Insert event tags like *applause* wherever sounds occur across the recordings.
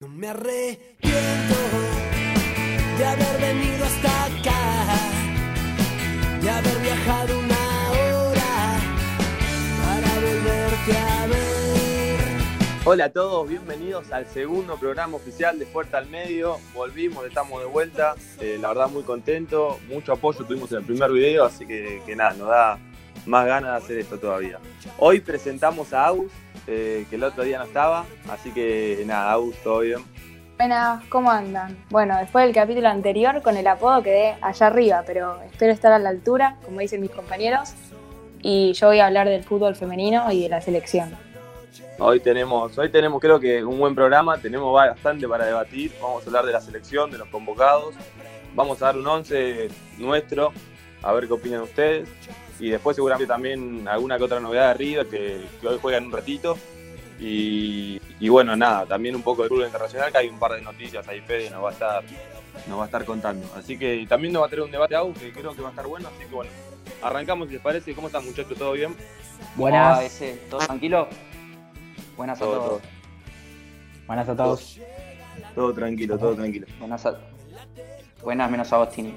Me arrepiento de haber venido hasta acá, de haber viajado una hora para volverte a ver. Hola a todos, bienvenidos al segundo programa oficial de Fuerza al Medio. Volvimos, estamos de vuelta. Eh, la verdad, muy contento. Mucho apoyo tuvimos en el primer video, así que, nada, nos da más ganas de hacer esto todavía. Hoy presentamos a Agus, eh, que el otro día no estaba, así que nada, Agus, todo bien. Buenas, ¿cómo andan? Bueno, después del capítulo anterior con el apodo quedé allá arriba, pero espero estar a la altura, como dicen mis compañeros, y yo voy a hablar del fútbol femenino y de la selección. Hoy tenemos, hoy tenemos creo que un buen programa, tenemos bastante para debatir, vamos a hablar de la selección, de los convocados, vamos a dar un 11 nuestro, a ver qué opinan ustedes, y después seguramente también alguna que otra novedad de River que, que hoy juegan un ratito. Y, y, bueno, nada, también un poco del fútbol internacional, que hay un par de noticias ahí, Fede nos va a estar, nos va a estar contando. Así que también nos va a tener un debate AU que creo que va a estar bueno, así que bueno, arrancamos si les parece. ¿Cómo están muchachos? ¿Todo bien? Buenas. ese, ¿Todo tranquilo? Buenas a Todo, todos. todo. Buenas a todos. Todo tranquilo, todo tranquilo. Buenas, a... Buenas menos a Agostini.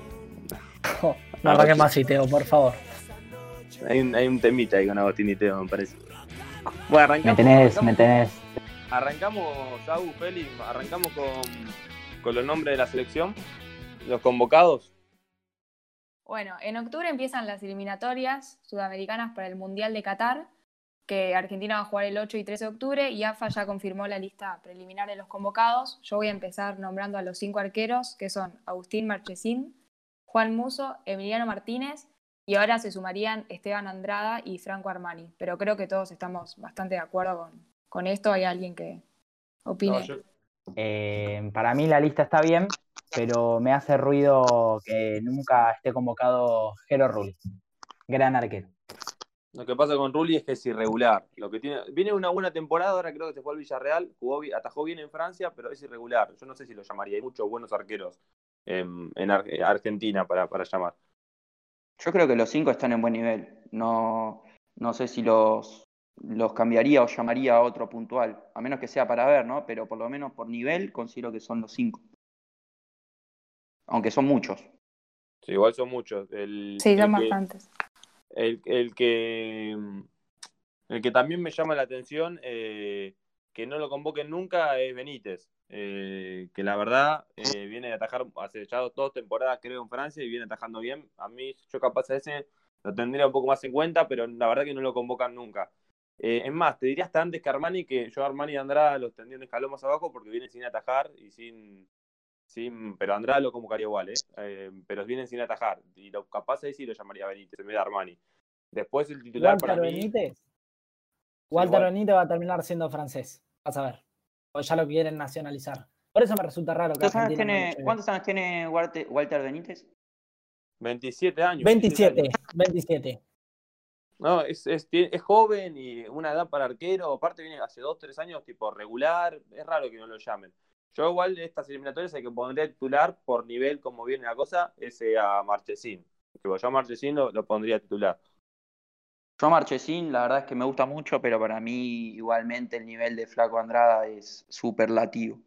No arranques más Teo, por favor. Hay un, hay un temita ahí con Agustín y Teo, me parece. Bueno, Me arrancamos. tenés, arrancamos- me tenés. Arrancamos, Agus, Feli, arrancamos con, con los nombres de la selección, los convocados. Bueno, en octubre empiezan las eliminatorias sudamericanas para el Mundial de Qatar, que Argentina va a jugar el 8 y 13 de octubre, y AFA ya confirmó la lista preliminar de los convocados. Yo voy a empezar nombrando a los cinco arqueros, que son Agustín Marchesín, Juan Muso, Emiliano Martínez, y ahora se sumarían Esteban Andrada y Franco Armani. Pero creo que todos estamos bastante de acuerdo con, con esto. ¿Hay alguien que opine? No, yo- Eh, para mí la lista está bien, pero me hace ruido que nunca esté convocado Jero Rulli. Gran arquero. Lo que pasa con Rulli es que es irregular. Lo que tiene, viene una buena temporada, ahora creo que se fue al Villarreal, jugó, atajó bien en Francia, pero es irregular. Yo no sé si lo llamaría. Hay muchos buenos arqueros en, en Ar- Argentina para, para llamar. Yo creo que los cinco están en buen nivel. No, no sé si los, los cambiaría o llamaría a otro puntual. A menos que sea para ver, ¿no? Pero por lo menos por nivel considero que son los cinco. Aunque son muchos. Sí, igual son muchos. El, Sí, son bastantes. El, el que el que también me llama la atención eh, que no lo convoquen nunca es Benítez, eh, que la verdad eh, viene de atajar hace ya dos temporadas creo en Francia y viene atajando bien. A mí yo capaz a ese lo tendría un poco más en cuenta, pero la verdad que no lo convocan nunca. Eh, es más, te diría hasta antes que Armani, que yo Armani y Andrada los tendría un escalón más abajo porque viene sin atajar y sin... sin pero Andrada lo convocaría igual, ¿eh? Pero vienen sin atajar. Y lo capaz ahí sí lo llamaría Benítez en vez de Armani. Después el titular Walter para mí. Benítez. Walter igual. Benítez va a terminar siendo francés. Vas a ver. O ya lo quieren nacionalizar. Por eso me resulta raro que ¿Cuántos años no tiene. ¿cuántos años tiene Walter, Walter Benítez? 27 años. 27, años. 27. No, es, es, es joven y una edad para arquero. Aparte, viene hace 2, 3 años, tipo regular. Es raro que no lo llamen. Yo, igual, de estas eliminatorias, hay que pondría titular por nivel, como viene la cosa, ese a Marchesín. Yo a Marchesín lo, lo pondría titular. Yo Marchesín, la verdad es que me gusta mucho, pero para mí igualmente el nivel de Flaco Andrada es superlativo.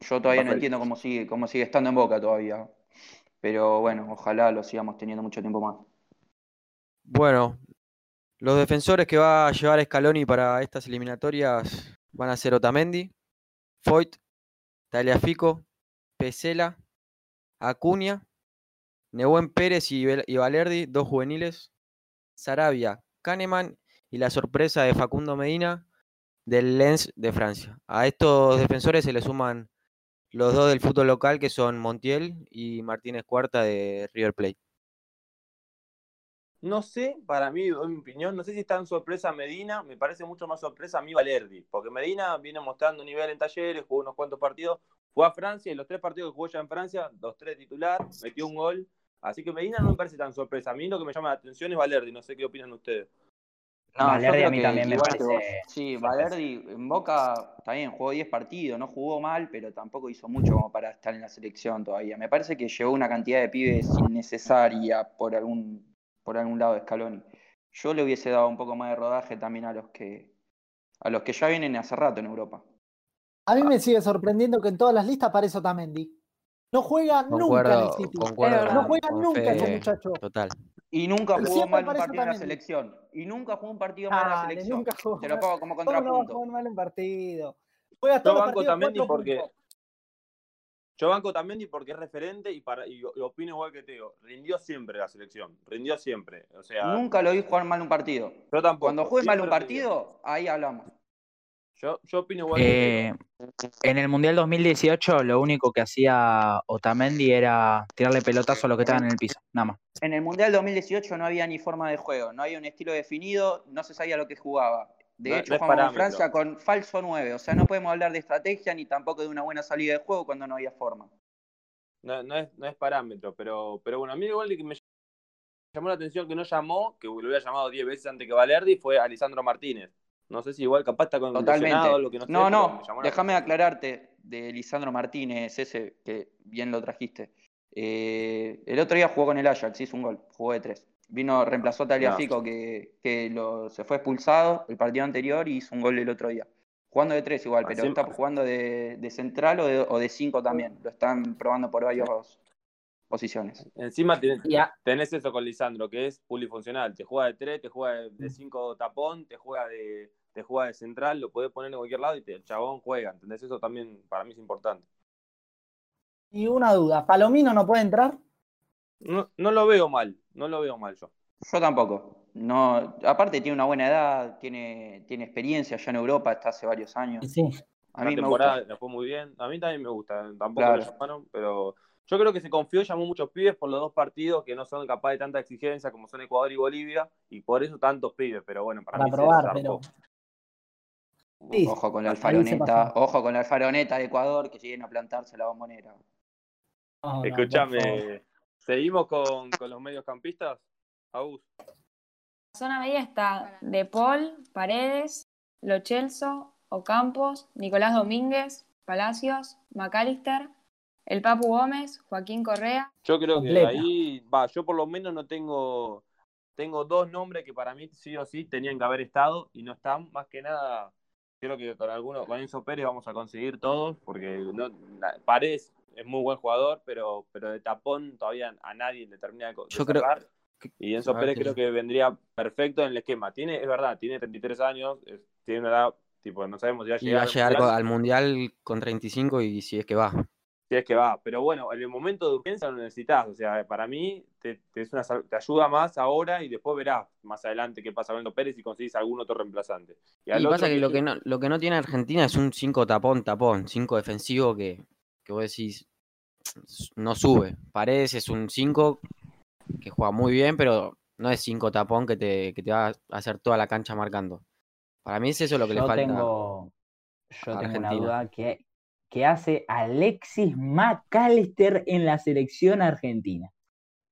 Yo todavía no entiendo cómo sigue, cómo sigue estando en Boca todavía. Pero bueno, ojalá lo sigamos teniendo mucho tiempo más. Bueno, los defensores que va a llevar Scaloni para estas eliminatorias van a ser Otamendi, Foyt, Taliafico, Pesela, Acuña, Nehuen Pérez y Valerdi, dos juveniles, Sarabia, Kahneman y la sorpresa de Facundo Medina del Lens de Francia. A estos defensores se le suman los dos del fútbol local que son Montiel y Martínez Cuarta de River Plate. No sé, para mí, en mi opinión, no sé si está en sorpresa Medina, me parece mucho más sorpresa a mí Valerdi, porque Medina viene mostrando nivel en talleres, jugó unos cuantos partidos, fue a Francia y los tres partidos que jugó ya en Francia, los tres titular, metió un gol, así que Medina no me parece tan sorpresa. A mí lo que me llama la atención es Valerdi, no sé qué opinan ustedes. No, yo Valerdi creo a mí que también me parece vos. Sí. Valerdi en Boca también jugó 10 partidos, no jugó mal, pero tampoco hizo mucho como para estar en la selección todavía. Me parece que llevó una cantidad de pibes innecesaria por algún, por algún lado de Scaloni. Yo le hubiese dado un poco más de rodaje también a los que, a los que ya vienen hace rato en Europa. A mí me sigue sorprendiendo que en todas las listas aparece Otamendi. No juega nunca en el City. concuerdo No juega nunca ese Fede, muchacho. Total. Y nunca jugó siempre mal un aparece partido en la selección. Y nunca jugó un partido mal en la selección. nunca jugó Te lo pongo como ¿Cómo no contrapunto. jugar mal en partido? Juega los banco cuatro porque puntos. yo banco Otamendi porque es referente y para y, y opino igual que Teo. Rindió siempre la selección, rindió siempre. O sea, Nunca lo vi jugar mal un partido. yo tampoco. Cuando juegue mal un rindió. partido, ahí hablamos. Yo, yo opino igual que Eh, en el Mundial 2018 lo único que hacía Otamendi era tirarle pelotazo a los que estaban en el piso, nada más. En el Mundial 2018 no había ni forma de juego, no había un estilo definido, no se sabía lo que jugaba. De No- hecho, no jugamos parámetro. Francia con falso 9, o sea, no podemos hablar de estrategia ni tampoco de una buena salida de juego cuando no había forma. no, no es, no es parámetro, pero, pero bueno, a mí igual que me llamó la atención que no llamó, que lo hubiera llamado 10 veces antes que Valerdi, fue Alisandro Martínez. No sé si igual capaz está con Totalmente. lo que no sé. No, pero no, déjame aclararte de Lisandro Martínez, ese que bien lo trajiste. Eh, el otro día jugó con el Ajax, hizo un gol, jugó de tres. Vino, reemplazó a Tagliafico que, que lo, se fue expulsado el partido anterior y hizo un gol el otro día. Jugando de tres igual, pero Así- está jugando de, de central o de, o de cinco también. Lo están probando por varias posiciones. Encima tenés, eso con Lisandro, que es polifuncional. Te juega de 3, te juega de- de 5 tapón, te juega de, te juega de central, lo podés poner en cualquier lado y te, el chabón juega. ¿Entendés? Eso también para mí es importante. y una duda, ¿Palomino no puede entrar? No, no lo veo mal, no lo veo mal yo. Yo tampoco. No, aparte tiene una buena edad, tiene, tiene experiencia ya en Europa, está hace varios años. Sí. A Una mí me temporada gusta. le fue muy bien. A mí también me gusta. Tampoco Claro. lo llamaron, pero yo creo que se confió, llamó muchos pibes por los dos partidos que no son capaces de tanta exigencia como son Ecuador y Bolivia, y por eso tantos pibes. Pero bueno, para, Para mí se probar, zarpó. pero. Sí, Ojo con la se alfaroneta, ojo con la alfaroneta de Ecuador que lleguen a plantarse la bombonera. Favor. Escúchame, ¿seguimos con, con los mediocampistas? Agus. La zona media está De Paul, Paredes, Lo Celso, Ocampos, Nicolás Domínguez, Palacios, McAllister, el Papu Gómez, Joaquín Correa. Yo creo que Completa. ahí, va, yo por lo menos no tengo, tengo dos nombres que para mí sí o sí tenían que haber estado y no están, más que nada, creo que con alguno, con Enzo Pérez vamos a conseguir todos, porque no, la- Paredes es muy buen jugador, pero, pero de tapón todavía a nadie le termina de, Yo creo. Y Enzo Pérez sí. creo que vendría perfecto en el esquema. Tiene, es verdad, tiene 33 años, es- tiene una edad, tipo, no sabemos si va a Y llegar va a al llegar Mundial. co- al Mundial con 35 y si es que va. Si es que va, pero bueno, en el momento de urgencia lo necesitas, o sea, para mí te, te es una te ayuda más ahora y después verás más adelante qué pasa con Pérez y conseguís algún otro reemplazante. Y, al Y otro pasa que lo que no, lo que no tiene Argentina es un 5 tapón, tapón, 5 defensivo que, que vos decís no sube. Paredes es un 5 que juega muy bien, pero no es 5 tapón que te, que te va a hacer toda la cancha marcando. Para mí es eso lo que le falta. tengo, yo a tengo una Argentina. duda que, que hace Alexis McAllister en la selección argentina.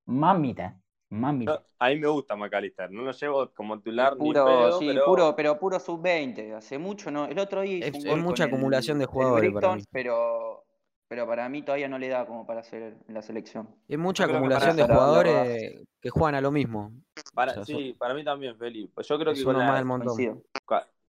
Mamita, mamita. a mí me gusta McAllister, no lo llevo como titular ni Puro, pedo, sí, pero puro, pero puro sub-20. Hace mucho, ¿no? El otro día Es- es mucha el- acumulación de jugadores para Brighton, mí. pero, pero para mí todavía no le da como para hacer en la selección. Es mucha acumulación de jugadores que juegan a lo mismo. para, o sea, sí, para mí también, Felipe. Yo creo que con la-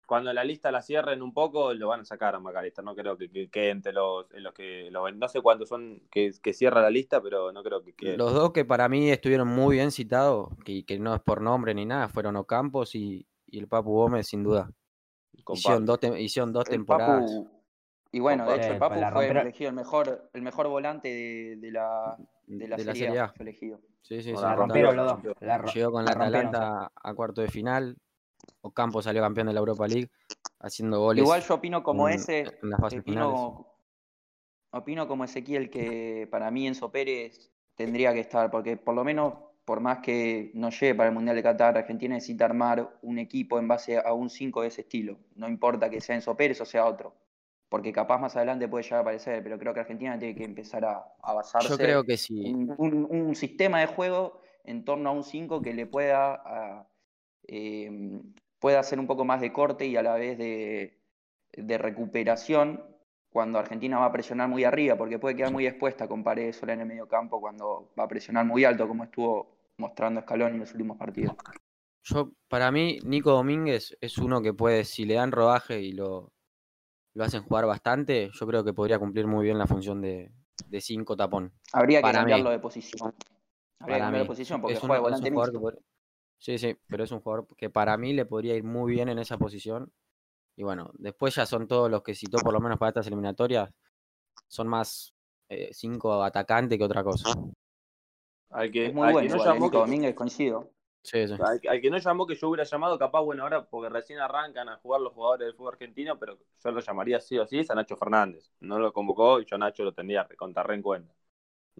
cuando la lista la cierren un poco, lo van a sacar a McAllister. No creo que que entre los, en los que los- no sé cuántos son que, que cierra la lista, pero no creo que quede. Los dos que para mí estuvieron muy bien citados, que, que no es por nombre ni nada, fueron Ocampos y, y el Papu Gómez, sin duda. Hicieron dos, hicieron dos El temporadas. Papu, y bueno, de hecho, el Papu la fue elegido el mejor, el mejor volante de, de la, de la, serie, A. Fue elegido. Sí, sí, sí, la rompieron los dos. La Llegó con la, la rompieron, Atalanta a cuarto de final. Ocampo salió campeón de la Europa League, haciendo goles. Igual yo opino como en- ese, en las fases opino, opino como Ezequiel que para mí Enzo Pérez tendría que estar, porque por lo menos, por más que no llegue para el Mundial de Qatar, Argentina necesita armar un equipo en base a un 5 de ese estilo. No importa que sea Enzo Pérez o sea otro. Porque capaz más adelante puede llegar a aparecer, pero creo que Argentina tiene que empezar a, a basarse Yo creo que sí. un, un- un sistema de juego en torno a un 5 que le pueda, a- eh, pueda hacer un poco más de corte y a la vez de, de recuperación cuando Argentina va a presionar muy arriba, porque puede quedar muy expuesta con paredes sola en el medio campo cuando va a presionar muy alto, como estuvo mostrando Scaloni en los últimos partidos. Yo, para mí, Nico Domínguez es uno que puede, si le dan rodaje y lo, lo hacen jugar bastante, yo creo que podría cumplir muy bien la función de 5 tapón. Habría que Para mí. cambiarlo de posición. Habría que cambiarlo de posición porque Es juega de volante un jugador que mixto. pod- Sí, sí, pero es un jugador que para mí le podría ir muy bien en esa posición. Y bueno, después ya son todos los que citó, por lo menos para estas eliminatorias, son más eh, cinco atacantes que otra cosa. Al que, Es muy al que bueno, no llamó Nico que- Domínguez, coincido. Sí, sí. Al, al que no llamó que yo hubiera llamado, capaz, bueno, ahora porque recién arrancan a jugar los jugadores del fútbol argentino, pero yo lo llamaría sí o sí, es a Nacho Fernández. No lo convocó y yo a Nacho lo tendría contar en cuenta.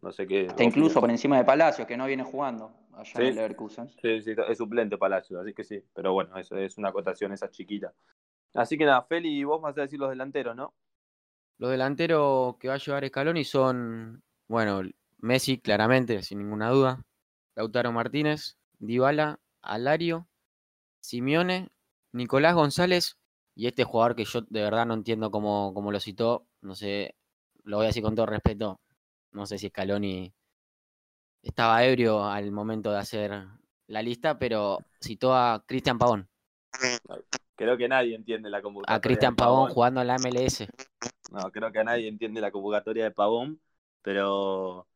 No sé qué. Está incluso por encima de Palacios, que no viene jugando allá en Sí. el Leverkusen. Sí, sí, es suplente Palacio, así que sí. Pero bueno, eso es una acotación esa chiquita. Así que nada, Feli, vos vas a decir los delanteros, ¿no? Los delanteros que va a llevar Scaloni son, bueno, Messi, claramente, sin ninguna duda. Lautaro Martínez, Dybala, Alario, Simeone, Nicolás González y este jugador que yo de verdad no entiendo cómo, cómo lo citó. No sé, lo voy a decir con todo respeto. No sé si Scaloni estaba ebrio al momento de hacer la lista, pero citó a Cristian Pavón. Creo que nadie entiende la convocatoria. A Cristian Pavón jugando en la MLS. No, creo que nadie entiende la convocatoria de Pavón, pero,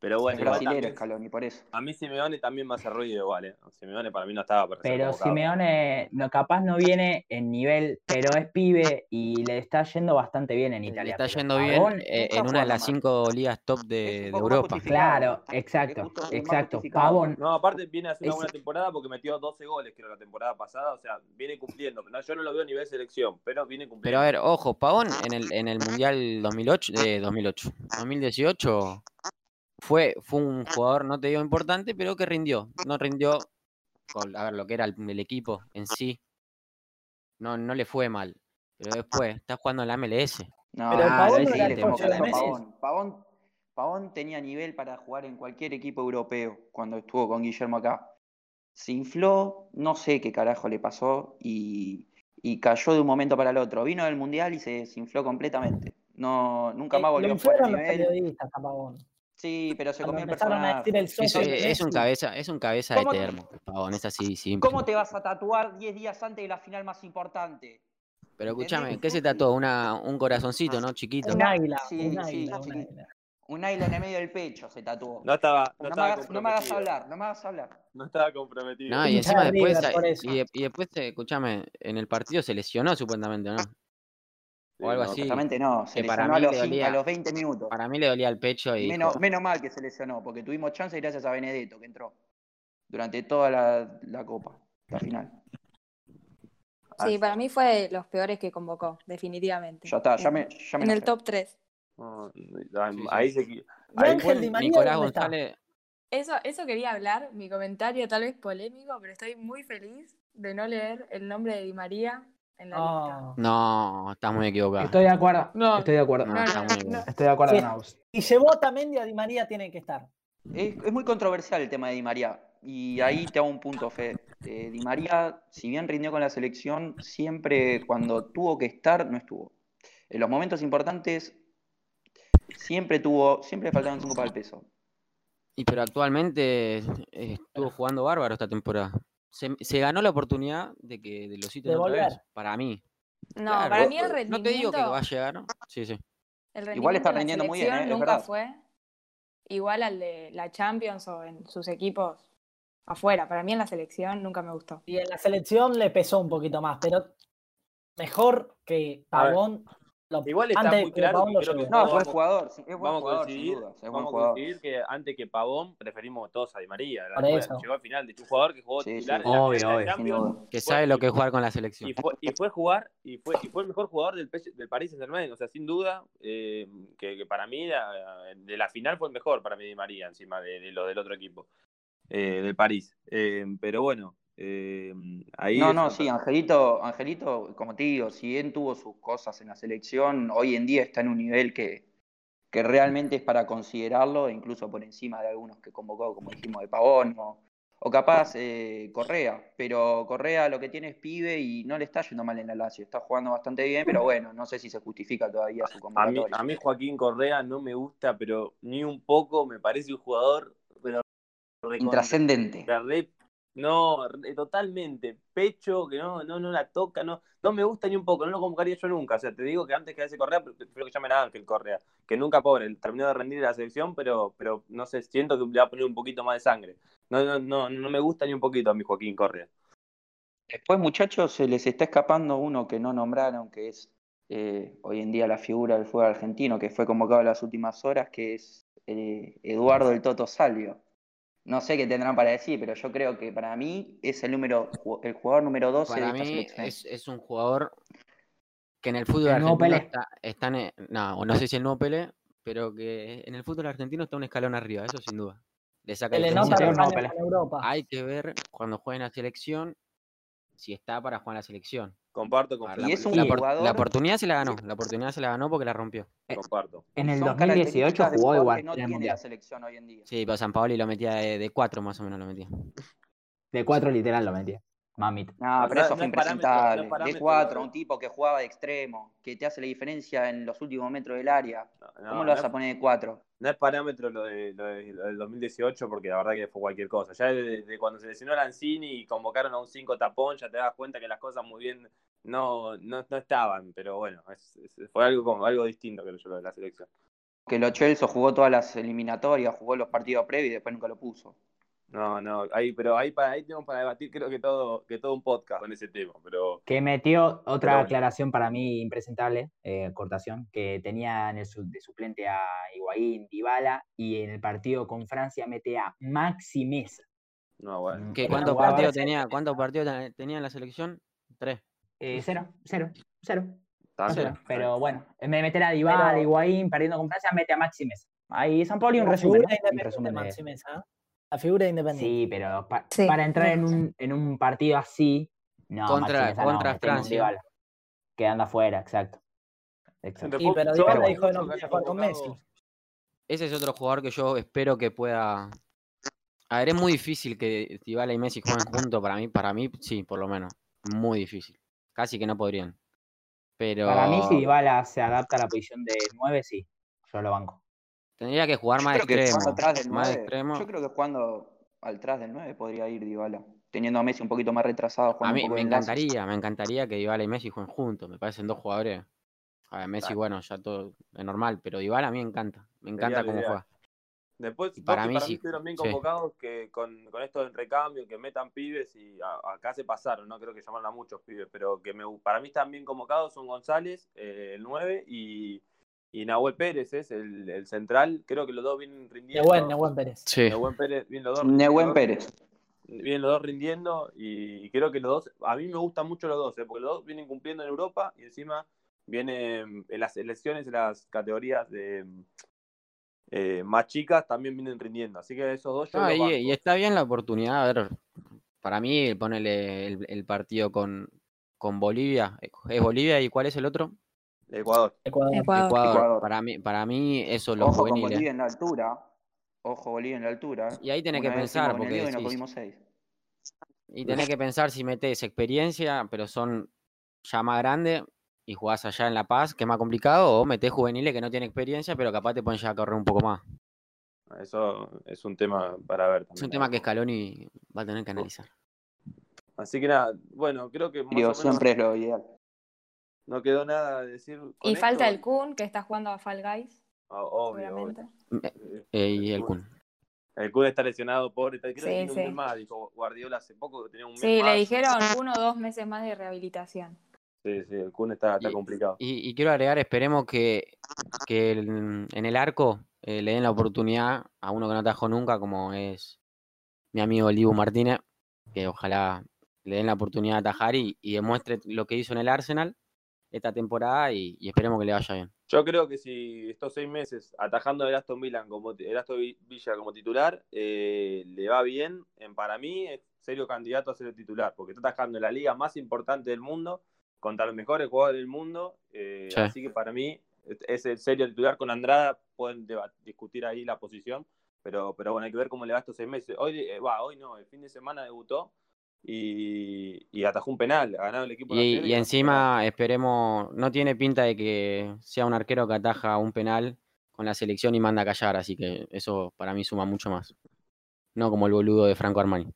pero bueno, igual brasilero Scaloni, por eso. a mí Simeone también me hace ruido igual, ¿eh? Simeone para mí no estaba ser Pero. Simeone no, capaz no viene en nivel, pero es pibe y le está yendo bastante bien en Le Italia. está pero yendo bien Pavón, eh, está en una de las cinco ligas top de, Europa. Claro, exacto, exacto. Pavón, No, aparte viene a hacer una Es- buena temporada porque metió 12 goles, creo, la temporada pasada. O sea, viene cumpliendo. No, yo no lo veo a nivel selección, pero viene Pero cumpliendo. a ver, ojo, Pavón en el, en el Mundial 2008, eh, 2008, 2018 fue, fue un jugador, no te digo importante, pero que rindió. No rindió con, a ver, lo que era el, el equipo en sí. No, no le fue mal. Pero después, está jugando en la MLS. No, Pero no, Pavón sí, no era le el estamos socio de hablando Messi. Pavón. Pavón, Pavón tenía nivel para jugar en cualquier equipo europeo cuando estuvo con Guillermo acá. Se infló, no sé qué carajo le pasó y, y cayó de un momento para el otro. Vino del Mundial y se desinfló completamente. No, nunca eh, más volvió a jugar a los nivel. periodistas a Pavón. Sí, pero se comió el empezaron a decir personaje. el Es, es- un cabeza, es un cabeza de ¿Cómo te- termo, Pavón, es así, simple. ¿Cómo te vas a tatuar 10 días antes de la final más importante? Pero escúchame. ¿qué se trató? Una, un corazoncito, ¿no? Chiquito. Un águila, Sí, un águila, un sí. águila. Un en el medio del pecho se tatuó. No estaba, no No, me hagas, no me hagas hablar, no me hagas hablar. No estaba comprometido. No, y encima de después, y, y después, eh, escúchame, en el partido se lesionó supuestamente, ¿no? O algo no, así. Exactamente no, se lesionó a mí los, dolía- a los 20 minutos. Para mí le dolía el pecho y Menos, dijo, menos mal que se lesionó, porque tuvimos chance gracias a Benedetto que entró durante toda la, la copa, la final. Sí, Ah, para mí fue de los peores que convocó, definitivamente. Ya está, ya En- me, ya me En el top 3. no, sí. ahí se. ¿Y Ahí Ángel Di María Nicolás? González, Eso, eso quería hablar, mi comentario tal vez polémico, pero estoy muy feliz de no leer el nombre de Di María en la lista. Oh. no, estás muy equivocado. Estoy de acuerdo. No. Estoy de acuerdo. No, No, está no, muy no. bien. Estoy de acuerdo Sí. con Aus. Y llevó Tamendi a Di María tiene que estar. Es, es muy controversial el tema de Di María. Y ahí te hago un punto, Fede. Eh, Di María, si bien rindió con la selección, siempre cuando tuvo que estar, no estuvo. En los momentos importantes, siempre tuvo, siempre faltaban cinco para el peso. Y pero actualmente eh, estuvo jugando bárbaro esta temporada. Se, se ganó la oportunidad de que de los De sitios otra vez, volver. para mí. No, Claro, para mí el No rendimiento, te digo que va a llegar. Sí, sí. el Igual está rindiendo muy bien, ¿eh? Es nunca verdad. fue igual al de la Champions o en sus equipos afuera. Para mí en la selección nunca me gustó. Y en la selección le pesó un poquito más, pero mejor que Pavón. Lo- Igual está antes muy que claro Pavón que creo. No, es buen Vamos- jugador, sí, es buen Vamos a sin coincidir. Es vamos jugador. coincidir que antes que Pavón preferimos todos a Di María. Por Después eso. Llegó al final de un jugador que jugó Sí, sí. titular la- Obvio, la obvio. Que sabe lo que es jugar con la selección. Y fue, y fue jugar, y fue, y fue el mejor jugador del, del Paris Saint Germain, o sea, sin duda, eh, que, que para mí, la- de la final fue el mejor para mí Di María, encima de, de lo del otro equipo, eh, del París. Eh, pero bueno, eh, ahí... No, no, sí, Angelito, Angelito, como te digo, si bien tuvo sus cosas en la selección, hoy en día está en un nivel que, que realmente es para considerarlo, incluso por encima de algunos que convocó, como dijimos, de Pavón o, o capaz eh, Correa. Pero Correa lo que tiene es pibe y no le está yendo mal en la Lazio, está jugando bastante bien, pero bueno, no sé si se justifica todavía su A mí, convocatoria. a mí Joaquín Correa no me gusta, pero ni un poco, me parece un jugador pero Intrascendente. re- No, totalmente. Pecho, que no, no, no la toca, no, no me gusta ni un poco, no lo convocaría yo nunca. O sea, te digo que antes que ese Correa, pre- prefiero que llamen a Ángel Correa, que nunca pobre, terminó de rendir en la selección, pero, pero no sé, siento que le va a poner un poquito más de sangre. No, no, no, no me gusta ni un poquito a mi Joaquín Correa. Después, muchachos, se les está escapando uno que no nombraron, que es eh, hoy en día la figura del fútbol argentino, que fue convocado en las últimas horas, que es eh, Eduardo el Toto Salvio. No sé qué tendrán para decir, pero yo creo que para mí es el número, el jugador número 12 de Para esta mí selección. es, es un jugador que en el fútbol El nuevo argentino Pelé. está, están en- no, no sé si el nuevo Pelé, pero que en el fútbol argentino está un escalón arriba, eso sin duda. Le saca Se le nota no, Europa. Hay que ver cuando juegue en la selección si está para jugar en la selección. Comparto con Ah, Y La, es un la jugador- la oportunidad se la ganó, la oportunidad se la ganó porque la rompió. comparto. En el Son 2018 características de jugó igual no tiene la selección hoy en día. Sí, pero San Paoli lo metía de, de cuatro más o menos lo metía. De cuatro literal lo metía. Mamita. No, pero eso no fue es parámetro, no es impresentable. De parámetro, cuatro, ¿no? un tipo que jugaba de extremo, que te hace la diferencia en los últimos metros del área. No, ¿Cómo lo no vas es- a poner de cuatro? No es parámetro lo, de, lo, de- lo del 2018 porque la verdad que fue cualquier cosa. Ya de, de cuando se lesionó Lanzini y convocaron a un 5 tapón, ya te das cuenta que las cosas muy bien no, no, no estaban. Pero bueno, es- es- fue algo como algo distinto que yo lo de la selección. Que lo Chelsea jugó todas las eliminatorias, jugó los partidos previos y después nunca lo puso. No, no, ahí, pero ahí, para, ahí tenemos para debatir creo que todo, que todo un podcast con ese tema. Pero Que metió otra bueno. aclaración para mí impresentable, eh, cortación, que tenía en el su- de suplente a Higuaín, Dybala, y en el partido con Francia mete a Maxi Mesa. no, bueno. ¿Qué, Pero ¿Cuántos partidos tenía, cuántos partidos ten- tenía en la selección? Tres. Eh, cero, cero, cero. Pero bueno, en vez de meter a Dybala, Pero- Higuaín, perdiendo con Francia, mete a Maxi Mesa. Ahí San Pauli un resumen. Un resumen de Maxi Mesa. La figura independiente. Sí, pero pa- Sí, para entrar en sí. un, en un partido así, no, Contra- contra no, Francia. Dybala. Quedando afuera, exacto. Exacto. Y pero Dybala dijo que no jugar con Messi. Ese es otro jugador que yo espero que pueda. A ver, es muy difícil que Dybala y Messi jueguen juntos. Para mí, para mí, sí, por lo menos. Muy difícil. Casi que no podrían. Pero Para mí, si Dybala se adapta a la posición de 9, sí, yo lo banco. Tendría que jugar más extremo. del Más 9, extremo. yo creo que jugando atrás del 9 podría ir Dybala, teniendo a Messi un poquito más retrasado, A jugando mí un poco me encantaría, me encantaría que Dybala y Messi jueguen juntos. Me parecen dos jugadores. A ver, Messi, Claro. bueno, ya todo es normal, pero Dybala a mí me encanta. Me encanta lo cómo juega. Después, Y para mí para sí, mí estuvieron bien sí. convocados que con, con esto del recambio, que metan pibes y a- acá se pasaron, no creo que llamaron a muchos pibes, pero que me, para mí están bien convocados son González, eh, el 9, y, y Nahuel Pérez es el, el central. Creo que los dos vienen rindiendo. Nehuen, Nehuen Pérez. Sí. Nehuen Pérez, bien los dos. Nehuen Pérez. Vienen los dos rindiendo y, y creo que los dos, a mí me gustan mucho los dos, eh, porque los dos vienen cumpliendo en Europa y encima vienen en las elecciones, en las categorías de eh, más chicas también vienen rindiendo. Así que esos dos yo Ah, y está bien la oportunidad. A ver, para mí, ponele el, el partido con, con Bolivia. ¿Es Bolivia y cuál es el otro? Ecuador. Ecuador. Ecuador. Para mí, para mí, eso los Ojo con juveniles. Bolivia en la altura. Ojo Bolivia en la altura. Y ahí tenés Una que pensar, con porque y nos decís- comimos seis. Y tenés que pensar si metes experiencia, pero son ya más grandes y jugás allá en La Paz, que es más complicado, o metés juveniles que no tienen experiencia, pero capaz te pueden ya a correr un poco más. Eso es un tema para ver Es un tema que Scaloni va a tener que analizar. Así que nada, bueno, creo que Digo, menos siempre es lo ideal. No quedó nada de decir. con Y falta el Kun, que está jugando a Fall Guys, obvio, seguramente. obvio. Eh, y el Kun. El Kun está lesionado, pobre. Creo que Sí, un sí. mes más, dijo Guardiola hace poco tenía un mes Sí, más. le dijeron uno o dos meses más de rehabilitación. Sí, sí, el Kun está, está Y- complicado. Y, y quiero agregar, esperemos que, que el- en el arco eh, le den la oportunidad a uno que no atajó nunca, como es mi amigo Libu Martínez, que ojalá le den la oportunidad de atajar y, y demuestre lo que hizo en el Arsenal esta temporada y, y esperemos que le vaya bien. Yo creo que si estos seis meses atajando el Aston Villa como, el Aston Vi- Villa como titular, eh, le va bien, en, para mí es serio candidato a ser el titular, porque está atajando la liga más importante del mundo, contra los mejores jugadores del mundo, eh, Sí. así que para mí es- el serio titular con Andrada, pueden discutir ahí la posición, pero, pero bueno, hay que ver cómo le va estos seis meses. Hoy, eh, va, hoy no, el fin de semana debutó y, y atajó un penal, ha ganado el equipo Y, y penal. encima esperemos, no tiene pinta de que sea un arquero que ataja un penal con la selección y manda a callar, así que eso para mí suma mucho más. No como el boludo de Franco Armani.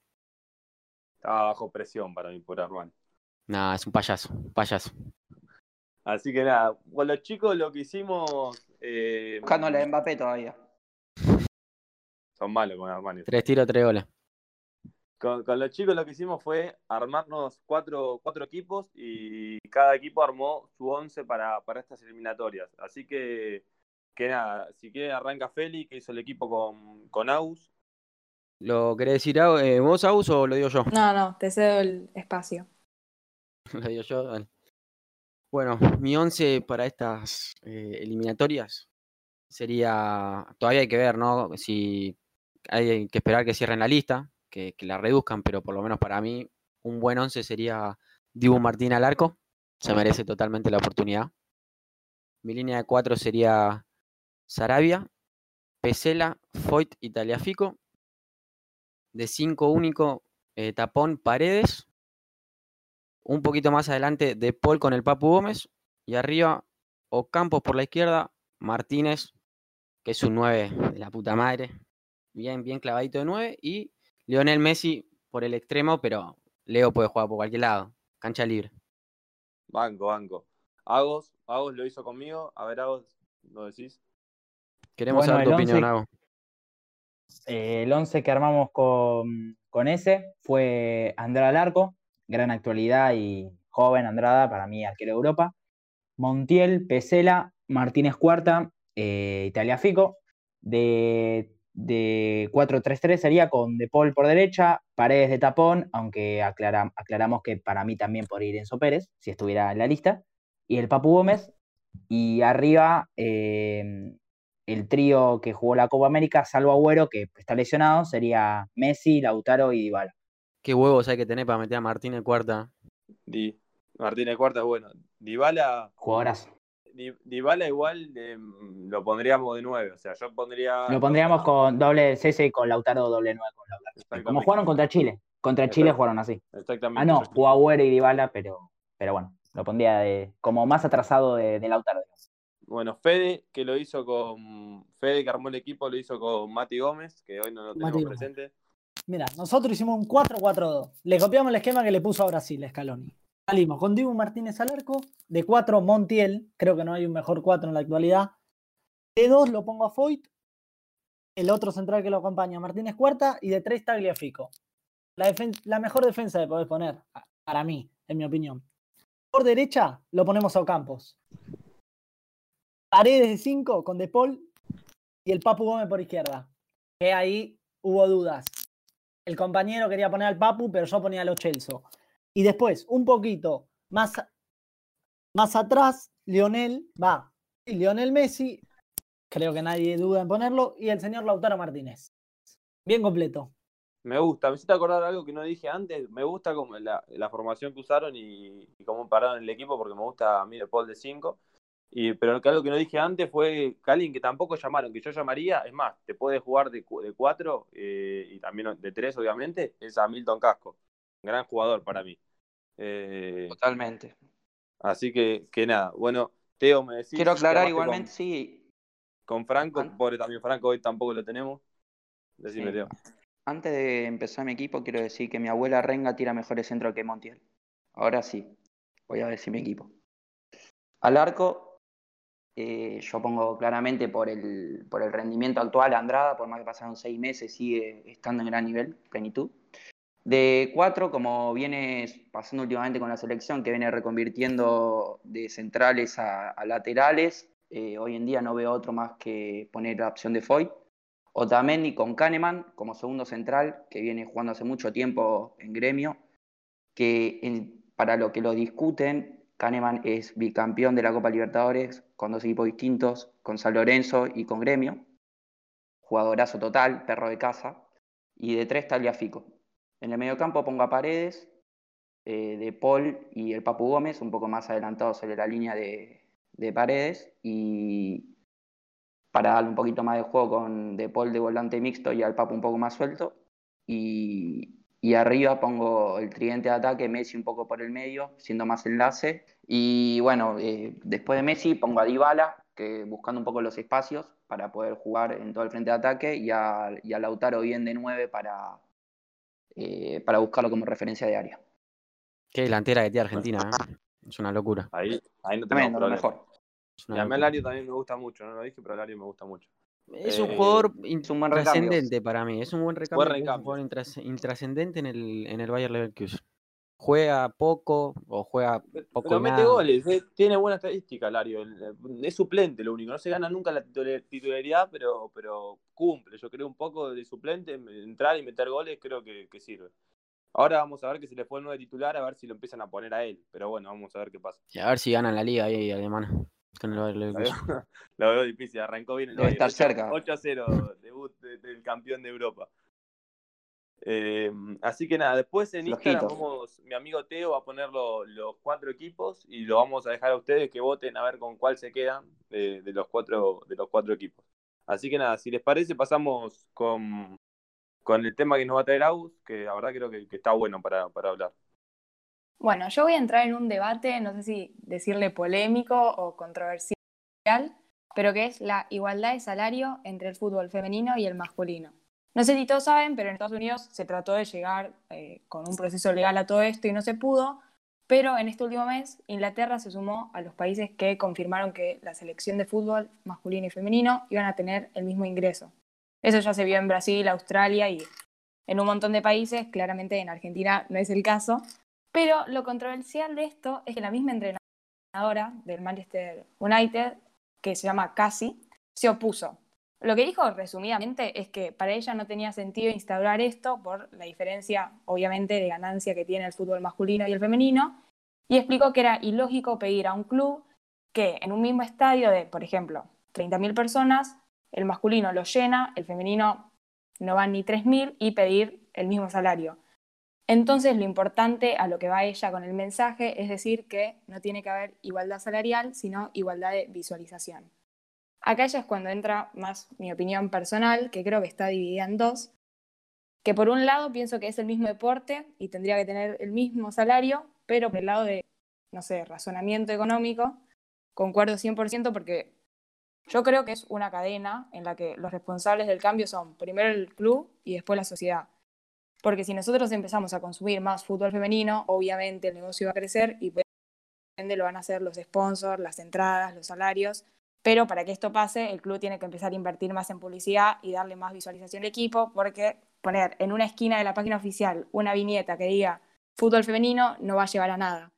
Estaba bajo presión para mí por Armani. Nada, es un payaso, un payaso. Así que nada, con los chicos lo que hicimos. eh, Buscando la de Mbappé todavía. son malos con Armani. Tres tiros, tres goles. Con, con los chicos lo que hicimos fue armarnos cuatro, cuatro equipos y cada equipo armó su once para, para estas eliminatorias. Así que, que nada, si quiere arranca Feli, que hizo el equipo con, con Aus. ¿Lo querés decir eh, vos, Aus, o lo digo yo? No, no, te cedo el espacio. *laughs* Lo digo yo. dale. Bueno, mi once para estas eh, eliminatorias sería. Todavía hay que ver, ¿no? Si hay que esperar que cierren la lista, que, que la reduzcan, pero por lo menos para mí, un buen once sería Dibu Martín al arco. Se merece totalmente la oportunidad. Mi línea de cuatro sería Sarabia, Pesela, Foyt y Taliafico. De cinco único, eh, Tapón, Paredes. Un poquito más adelante, De Paul con el Papu Gómez. Y arriba, Ocampos por la izquierda, Martínez, que es un 9 de la puta madre. Bien, bien clavadito de 9. Y Lionel Messi por el extremo, pero Leo puede jugar por cualquier lado. Cancha libre. Banco, banco. Agos, Agos lo hizo conmigo. A ver, Agos, ¿lo decís? Queremos Bueno, saber tu el opinión, once- Ago. Eh, el 11 que armamos con, con ese fue Andrada al arco, gran actualidad y joven Andrada, para mí arquero de Europa. Montiel, Pesela, Martínez Cuarta, eh, Italiafico. De, de 4-3-3 sería con De Paul por derecha, Paredes de tapón, aunque aclara- aclaramos que para mí también podría ir Enzo Pérez, si estuviera en la lista. Y el Papu Gómez. Y arriba, eh, el trío que jugó la Copa América, salvo Agüero, que está lesionado, sería Messi, Lautaro y Dybala. Qué huevos hay que tener para meter a Martínez cuarta. Di. Martínez Cuarta es bueno. Dybala, Jugadorazo. Di- Dybala igual eh, lo pondríamos de nueve. O sea, yo pondría. Lo pondríamos con doble CS y con Lautaro doble 9 con Lautaro. Como jugaron contra Chile. Contra Chile jugaron así. Exactamente. Ah, no, jugó Agüero y Dybala, pero, pero bueno, lo pondría de, como más atrasado de, de Lautaro. Bueno, Fede, que lo hizo con. Fede, que armó el equipo, lo hizo con Mati Gómez, que hoy no lo tenemos Mati presente. Mira, nosotros hicimos un 4-4-2. Le copiamos el esquema que le puso a Brasil, Scaloni. Salimos con Dibu Martínez al arco, de 4 Montiel, creo que no hay un mejor 4 en la actualidad. De 2 lo pongo a Foyt, el otro central que lo acompaña Martínez Cuarta, y de 3 Tagliafico. La, la mejor defensa que podés poner, para mí, en mi opinión. Por derecha lo ponemos a Ocampos. Paredes de 5 con De Paul y el Papu Gómez por izquierda. Que ahí hubo dudas. El compañero quería poner al Papu, pero yo ponía a los Chelso. Y después, un poquito más, más atrás, Lionel, va, Lionel Messi, creo que nadie duda en ponerlo, y el señor Lautaro Martínez. Bien completo. Me gusta, me hiciste acordar algo que no dije antes. Me gusta como la, formación que usaron y, cómo pararon el equipo, porque me gusta a mí el Paul de 5. Y, pero algo que no dije antes fue que alguien que tampoco llamaron, que yo llamaría, es más, te puede jugar de 4 y también de 3, obviamente, es a Milton Casco. Gran jugador para mí. Eh, Totalmente. así que, que nada, bueno, Teo, me decís. Quiero aclarar igualmente, Con, sí, con Franco, An- pobre también Franco, hoy tampoco lo tenemos. Decime, Sí. Teo. Antes de empezar mi equipo, quiero decir que mi abuela Renga tira mejores centros que Montiel. Ahora sí, voy a decir mi equipo. Al arco, eh, yo pongo claramente por el, por el rendimiento actual a Andrada, por más que pasaron seis meses, sigue estando en gran nivel, plenitud. De cuatro, como viene pasando últimamente con la selección, que viene reconvirtiendo de centrales a, laterales, eh, hoy en día no veo otro más que poner la opción de Foy. Otamendi con Kahneman como segundo central, que viene jugando hace mucho tiempo en gremio, que para lo que lo discuten, Kahneman es bicampeón de la Copa Libertadores con dos equipos distintos, con San Lorenzo y con gremio. Jugadorazo total, perro de casa. Y de tres, Taliafico. En el mediocampo pongo a Paredes, eh, de Paul y el Papu Gómez, un poco más adelantados sobre la línea de, de Paredes. Y para darle un poquito más de juego con De Paul de volante mixto y al Papu un poco más suelto. Y, y arriba pongo el tridente de ataque, Messi un poco por el medio, siendo más enlace. Y bueno, eh, después de Messi pongo a Dybala, que buscando un poco los espacios para poder jugar en todo el frente de ataque, y a, y a Lautaro bien de 9 para, eh, para buscarlo como referencia de área. Qué delantera que tiene Argentina, ¿eh? Es una locura. Ahí, ahí no tenemos lo mejor. Y a mí. Alario también me gusta mucho, no lo dije, pero Alario me gusta mucho. Es un Eh, jugador es un buen recambio. intrascendente para mí. Es un buen recambio. pero es un recambio. jugador intras- intrascendente en el, en el Bayer Leverkusen. Juega poco o juega poco Pero mete nada. goles, eh, tiene buena estadística, Alario. El- Es suplente lo único. No se gana nunca la titula- titularidad, pero, pero cumple. Yo creo un poco de suplente, entrar y meter goles, creo que, que sirve. Ahora vamos a ver que se le fue el nuevo titular, a ver si lo empiezan a poner a él. Pero bueno, vamos a ver qué pasa. Y a ver si ganan la liga ahí alemana. Con el Bayer Lo veo, *laughs* lo veo difícil, arrancó bien el Debe estar 8 cerca. 8 a 0, debut de- del campeón de Europa. Eh, así que nada, después en Instagram vamos, mi amigo Teo va a poner lo- los cuatro equipos y lo vamos a dejar a ustedes que voten a ver con cuál se quedan de, de los cuatro de los cuatro equipos. Así que nada, si les parece pasamos con, con el tema que nos va a traer Agus, que la verdad creo que, que está bueno para, para hablar. Bueno, yo voy a entrar en un debate, no sé si decirle polémico o controversial, pero que es la igualdad de salario entre el fútbol femenino y el masculino. No sé si todos saben, pero en Estados Unidos se trató de llegar eh, con un proceso legal a todo esto y no se pudo, pero en este último mes Inglaterra se sumó a los países que confirmaron que la selección de fútbol masculino y femenino iban a tener el mismo ingreso. Eso ya se vio en Brasil, Australia y en un montón de países, claramente en Argentina no es el caso, pero lo controversial de esto es que la misma entrenadora del Manchester United, que se llama Cassie, se opuso. Lo que dijo resumidamente es que para ella no tenía sentido instaurar esto por la diferencia, obviamente, de ganancia que tiene el fútbol masculino y el femenino, y explicó que era ilógico pedir a un club que en un mismo estadio de, por ejemplo, 30.000 personas, el masculino lo llena, el femenino no van ni 3.000 y pedir el mismo salario. Entonces, lo importante a lo que va ella con el mensaje es decir que no tiene que haber igualdad salarial, sino igualdad de visualización. Acá ya es cuando entra más mi opinión personal, que creo que está dividida en dos, que por un lado pienso que es el mismo deporte y tendría que tener el mismo salario, pero por el lado de, no sé, razonamiento económico, concuerdo 100% porque yo creo que es una cadena en la que los responsables del cambio son primero el club y después la sociedad. Porque si nosotros empezamos a consumir más fútbol femenino, obviamente el negocio va a crecer y lo van a hacer los sponsors, las entradas, los salarios. Pero para que esto pase, el club tiene que empezar a invertir más en publicidad y darle más visualización al equipo, porque poner en una esquina de la página oficial una viñeta que diga fútbol femenino no va a llevar a nada.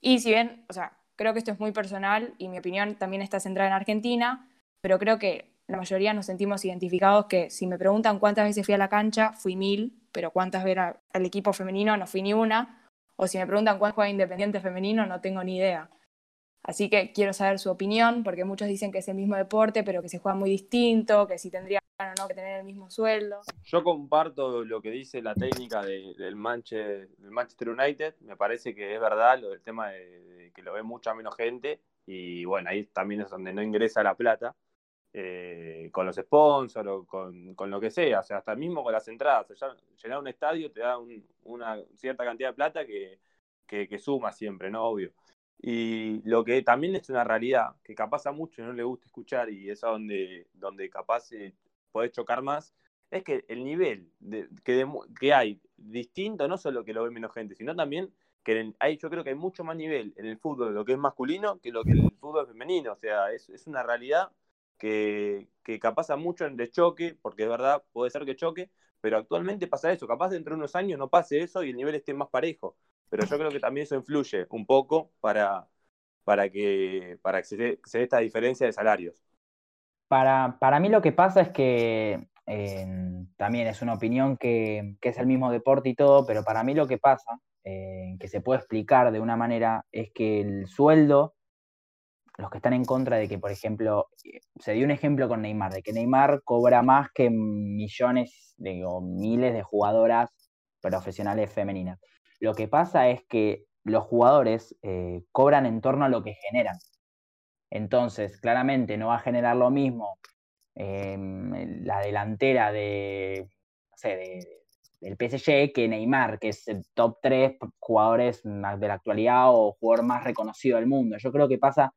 Y si bien, o sea, creo que esto es muy personal y mi opinión también está centrada en Argentina, pero creo que la mayoría nos sentimos identificados que si me preguntan cuántas veces fui a la cancha, fui mil, pero cuántas a- al equipo femenino no fui ni una, o si me preguntan cuánto juega Independiente femenino, no tengo ni idea. Así que quiero saber su opinión, porque muchos dicen que es el mismo deporte, pero que se juega muy distinto, que si tendrían o no que tener el mismo sueldo. Yo comparto lo que dice la técnica de- del, Manche- del Manchester United. Me parece que es verdad lo del tema de, que lo ve mucha menos gente. Y bueno, ahí también es donde no ingresa la plata. eh, con los sponsors con, con lo que sea. O sea, hasta mismo con las entradas. Llenar un estadio te da un- una cierta cantidad de plata que, que, que suma siempre, ¿no? Obvio. Y lo que también es una realidad, que capaz a muchos no les gusta escuchar y es donde, donde capaz eh, podés chocar más, es que el nivel de- que, demu- que hay distinto, no solo que lo ve menos gente, sino también que en hay, yo creo que hay mucho más nivel en el fútbol, lo que es masculino, que lo que el fútbol femenino. O sea, es, es una realidad que, que capaz a mucho en de choque, porque es verdad, puede ser que choque, pero actualmente pasa eso. Capaz dentro de unos años no pase eso y el nivel esté más parejo. Pero yo creo que también eso influye un poco para, para que, para que se dé, esta diferencia de salarios. Para, para mí lo que pasa es que eh, también es una opinión que, que es el mismo deporte y todo, pero para mí lo que pasa, eh, que se puede explicar de una manera, es que el sueldo, los que están en contra de que, por ejemplo, se dio un ejemplo con Neymar, de que Neymar cobra más que millones, digo, miles de jugadoras profesionales femeninas. Lo que pasa es que los jugadores eh, cobran en torno a lo que generan. Entonces, claramente no va a generar lo mismo eh, la delantera de, no del PSG que Neymar, que es el top 3 jugadores de la actualidad o jugador más reconocido del mundo. Yo creo que pasa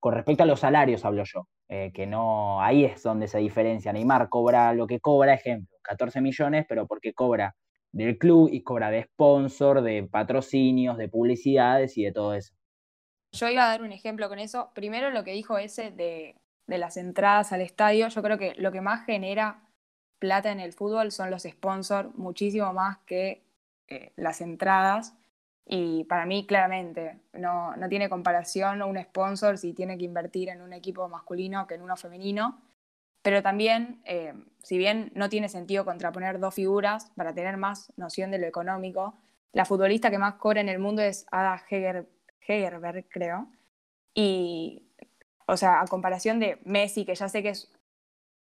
con respecto a los salarios, hablo yo, eh, que no, ahí es donde se diferencia. Neymar cobra lo que cobra, ejemplo, 14 millones, pero porque cobra del club y cobra de sponsor, de patrocinios, de publicidades y de todo eso. Yo iba a dar un ejemplo con eso. Primero lo que dijo ese de, de las entradas al estadio, yo creo que lo que más genera plata en el fútbol son los sponsors, muchísimo más que eh, las entradas. Y para mí, claramente, no, no tiene comparación un sponsor si tiene que invertir en un equipo masculino que en uno femenino. Pero también, eh, si bien no tiene sentido contraponer dos figuras para tener más noción de lo económico, la futbolista que más cobra en el mundo es Ada Heger, Hegerberg, creo. Y, o sea, a comparación de Messi, que ya sé que es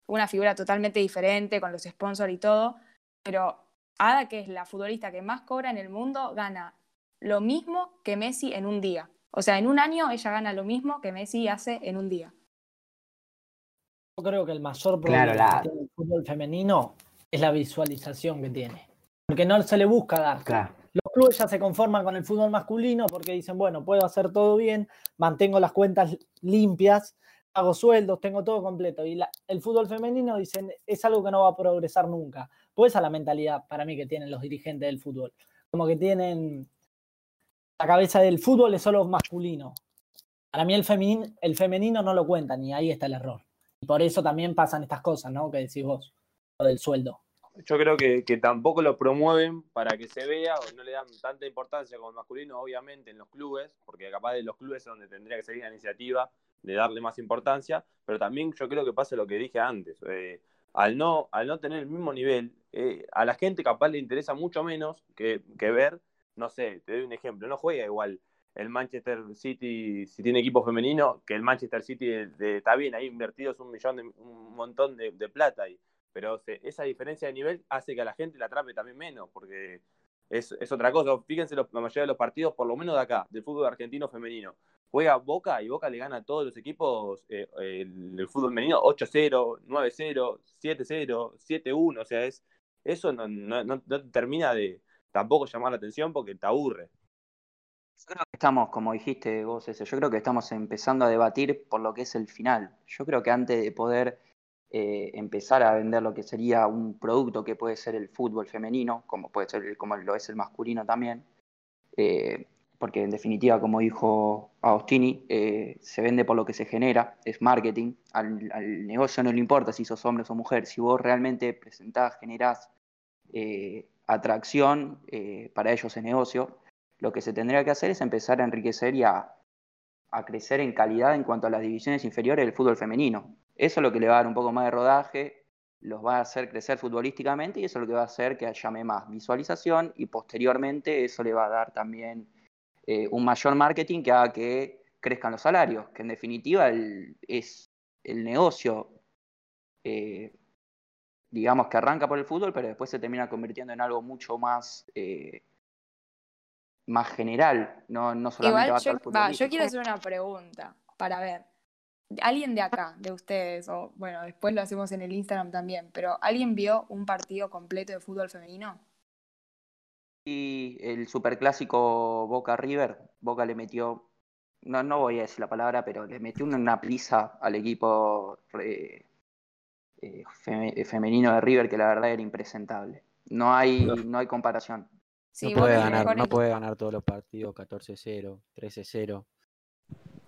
una figura totalmente diferente con los sponsors y todo, pero Ada, que es la futbolista que más cobra en el mundo, gana lo mismo que Messi en un día. O sea, en un año ella gana lo mismo que Messi hace en un día. Yo creo que el mayor Claro, problema la- que tiene el fútbol femenino es la visualización que tiene. Porque no se le busca dar. Claro. Los clubes ya se conforman con el fútbol masculino porque dicen, bueno, puedo hacer todo bien, mantengo las cuentas limpias, pago sueldos, tengo todo completo. Y la- el fútbol femenino dicen, es algo que no va a progresar nunca. Pues esa es la mentalidad para mí que tienen los dirigentes del fútbol. Como que tienen la cabeza del fútbol es solo masculino. Para mí el femenino, el femenino no lo cuentan y ahí está el error. Y por eso también pasan estas cosas, ¿no? Que decís vos, lo del sueldo. Yo creo que, que tampoco lo promueven para que se vea o no le dan tanta importancia como el masculino, obviamente, en los clubes, porque capaz de los clubes es donde tendría que seguir la iniciativa de darle más importancia, pero también yo creo que pasa lo que dije antes. eh, al, no, al no tener el mismo nivel, eh, a la gente capaz le interesa mucho menos que, que ver, no sé, te doy un ejemplo, no juega igual el Manchester City, si tiene equipo femenino, que el Manchester City de- está bien, ahí invertidos un millón de, un montón de, plata ahí pero esa diferencia de nivel hace que a la gente la atrape también menos, porque es, otra cosa. Fíjense los- la mayoría de los partidos, por lo menos de acá, del fútbol argentino femenino. Juega Boca y Boca le gana a todos los equipos eh, el, fútbol femenino 8-0, 9-0, 7-0, 7-1. O sea, es, eso no, no, termina de tampoco llamar la atención porque te aburre. Estamos, como dijiste vos, ese, yo creo que estamos empezando a debatir por lo que es el final. Yo creo que antes de poder eh, empezar a vender lo que sería un producto que puede ser el fútbol femenino, como puede ser como lo es el masculino también, eh, porque en definitiva, como dijo Agostini, eh, se vende por lo que se genera, es marketing. Al, al negocio no le importa si sos hombre o mujer, si vos realmente presentás, generás atracción, para ellos es negocio. Lo que se tendría que hacer es empezar a enriquecer y a, a crecer en calidad en cuanto a las divisiones inferiores del fútbol femenino. Eso es lo que le va a dar un poco más de rodaje, los va a hacer crecer futbolísticamente y eso es lo que va a hacer que llame más visualización y posteriormente eso le va a dar también eh, un mayor marketing que haga que crezcan los salarios, que en definitiva es el negocio, eh, digamos que arranca por el fútbol, pero después se termina convirtiendo en algo mucho más, eh, más general, no, no solamente va Igual a yo, estar va, yo quiero hacer una pregunta para ver. ¿Alguien de acá, de ustedes, o bueno, después lo hacemos en el Instagram también, pero ¿alguien vio un partido completo de fútbol femenino? Y el superclásico Boca River, Boca le metió, no, no voy a decir la palabra, pero le metió una prisa al equipo eh, eh, fe- femenino de River que la verdad era impresentable. No hay, no hay comparación. Sí, no, puede ganar, no puede ganar todos los partidos 14-0, 13-0.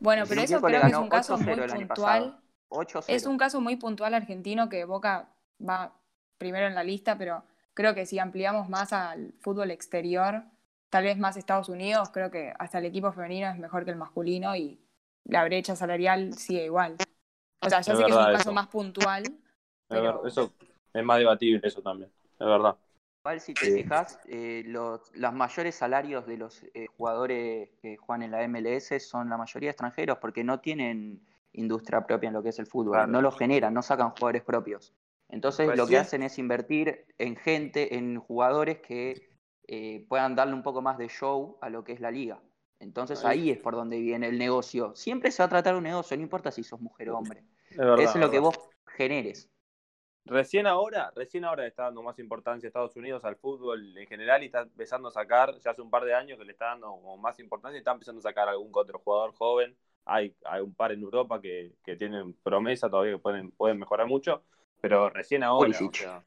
Bueno, pero eso creo que es un caso 8-0 muy puntual. pasado. 8-0. Es un caso muy puntual argentino que Boca va primero en la lista, pero creo que si ampliamos más al fútbol exterior, tal vez más Estados Unidos, creo que hasta el equipo femenino es mejor que el masculino y la brecha salarial sigue igual. O sea, ya Es sé que es un caso eso. más puntual, Es pero Eso es más debatible, eso también. Es verdad. Igual si te fijas, eh, los, los mayores salarios de los eh, jugadores que juegan en la MLS son la mayoría extranjeros porque no tienen industria propia en lo que es el fútbol, Claro. no lo generan, no sacan jugadores propios. Entonces Pues lo sí que hacen es invertir en gente, en jugadores que eh, puedan darle un poco más de show a lo que es la liga. Entonces Ahí- ahí es por donde viene el negocio. Siempre se va a tratar un negocio, no importa si sos mujer o hombre. Es verdad. Es lo que vos generes. Recién ahora, recién ahora está dando más importancia a Estados Unidos al fútbol en general y está empezando a sacar, ya hace un par de años que le está dando como más importancia y está empezando a sacar algún otro jugador joven. Hay, hay un par en Europa que, que tienen promesa todavía que pueden, pueden mejorar mucho, pero recién ahora, o sea,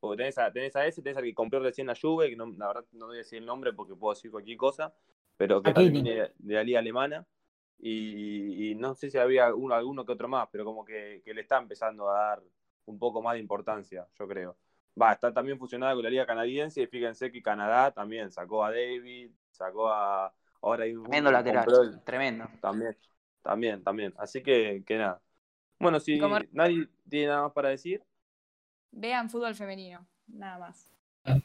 porque tenés a, tenés a ese, tenés al que compró recién la Juve, que no, la verdad no voy a decir el nombre porque puedo decir cualquier cosa, pero que Hakimi. también viene de, de la liga alemana. Y, y no sé si había uno, alguno que otro más, pero como que, que le está empezando a dar un poco más de importancia, yo creo. Va, está también fusionada con la liga canadiense y fíjense que Canadá también sacó a David, sacó a... Ahora hay un Tremendo lateral. Tremendo. también, también, también. Así que, que nada. Bueno, si Como- nadie tiene nada más para decir, Vean fútbol femenino, nada más. es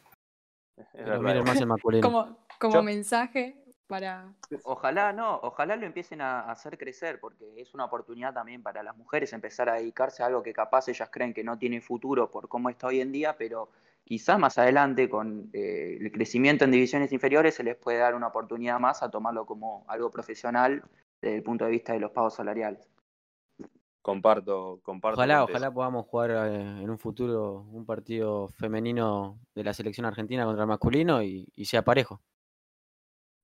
Pero miren más el masculino. Como, como Yo- mensaje para. Ojalá no, ojalá lo empiecen a hacer crecer, porque es una oportunidad también para las mujeres empezar a dedicarse a algo que capaz ellas creen que no tiene futuro por cómo está hoy en día, pero quizás más adelante con eh, el crecimiento en divisiones inferiores se les puede dar una oportunidad más a tomarlo como algo profesional desde el punto de vista de los pagos salariales. Comparto, comparto. Ojalá, ojalá podamos jugar eh, en un futuro un partido femenino de la selección argentina contra el masculino y, y sea parejo.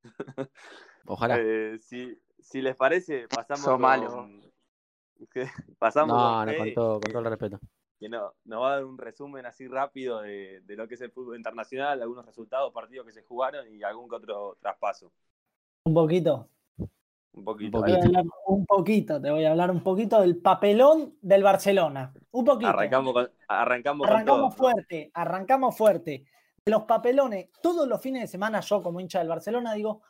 *laughs* Ojalá. Eh, si, si les parece, pasamos Sos con... *laughs* pasamos no, con no, con todo, con todo el respeto. que no, nos va a dar un resumen así rápido de, de lo que es el fútbol internacional, algunos resultados, partidos que se jugaron y algún que otro traspaso. Un poquito. Un poquito. Un Te voy a poquito. hablar un poquito, te voy a hablar un poquito del papelón del Barcelona. Un poquito. Arrancamos con, arrancamos con Arrancamos todo. fuerte, arrancamos fuerte. Los papelones, todos los fines de semana, yo como hincha del Barcelona digo,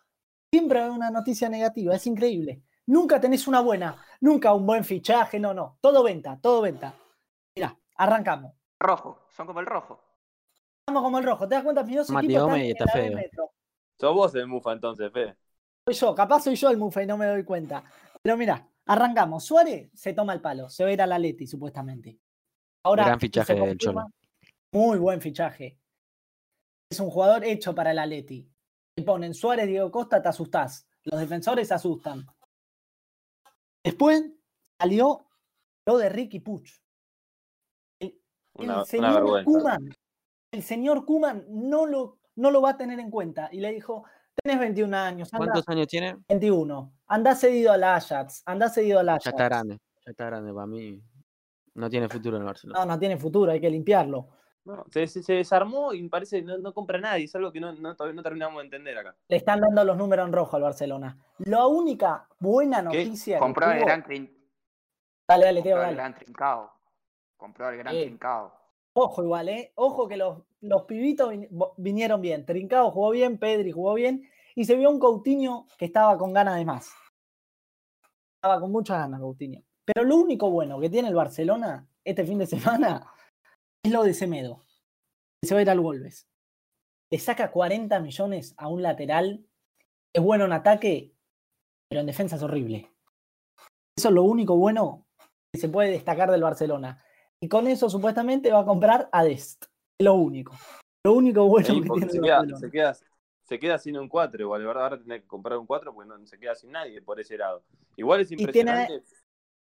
siempre hay una noticia negativa, es increíble. Nunca tenés una buena, nunca un buen fichaje, no, no, todo venta, todo venta. Mirá, arrancamos. Rojo, son como el rojo. Vamos como el rojo, ¿te das cuenta? Mis dos Mati equipos Gómez están en está feo. Metro. Sos vos el Mufa entonces, Fede. Soy yo, capaz soy yo el mufe y no me doy cuenta. Pero mira, arrancamos. Suárez se toma el palo, se va a ir a la Leti supuestamente. Ahora Gran fichaje del confirma, Muy buen fichaje. Es un jugador hecho para el Atleti. Te ponen Suárez, Diego Costa, te asustás. Los defensores se asustan. Después salió lo de Ricky Puch. El, el Una, una señor. Kuman, el señor Kuman no lo, no lo va a tener en cuenta. Y le dijo, tenés 21 años, anda, ¿Cuántos años tiene? 21. Andá cedido al Ajax, andá cedido al Ajax. Ya está grande. Ya está grande para mí. No tiene futuro en el Barcelona. No, no tiene futuro, hay que limpiarlo. No, se, se- desarmó y parece que no, no compra nadie. Es algo que no, no, todavía no terminamos de entender acá. Le están dando los números en rojo al Barcelona. La única buena noticia que Compró tuvo- gran, trin- Dale, dale, Teo, compró dale. gran trincao. Compró al gran Eh. trincao. Ojo igual, ¿eh? Ojo que los, los pibitos vin- vinieron bien. Trincao jugó bien, Pedri jugó bien. Y se vio un Coutinho que estaba con ganas de más. Estaba con muchas ganas, Coutinho. Pero lo único bueno que tiene el Barcelona este fin de semana es lo de Semedo. Que se va a ir al Wolves. Le saca 40 millones a un lateral. Es bueno en ataque, pero en defensa es horrible. Eso es lo único bueno que se puede destacar del Barcelona. Y con eso supuestamente va a comprar a Dest. Es lo único. Lo único bueno Sí, que tiene se el queda, Barcelona. se, queda, se queda sin un 4 igual, ¿verdad? Ahora tiene que comprar un 4 porque no se queda sin nadie por ese lado. Igual es tiene- impresionante.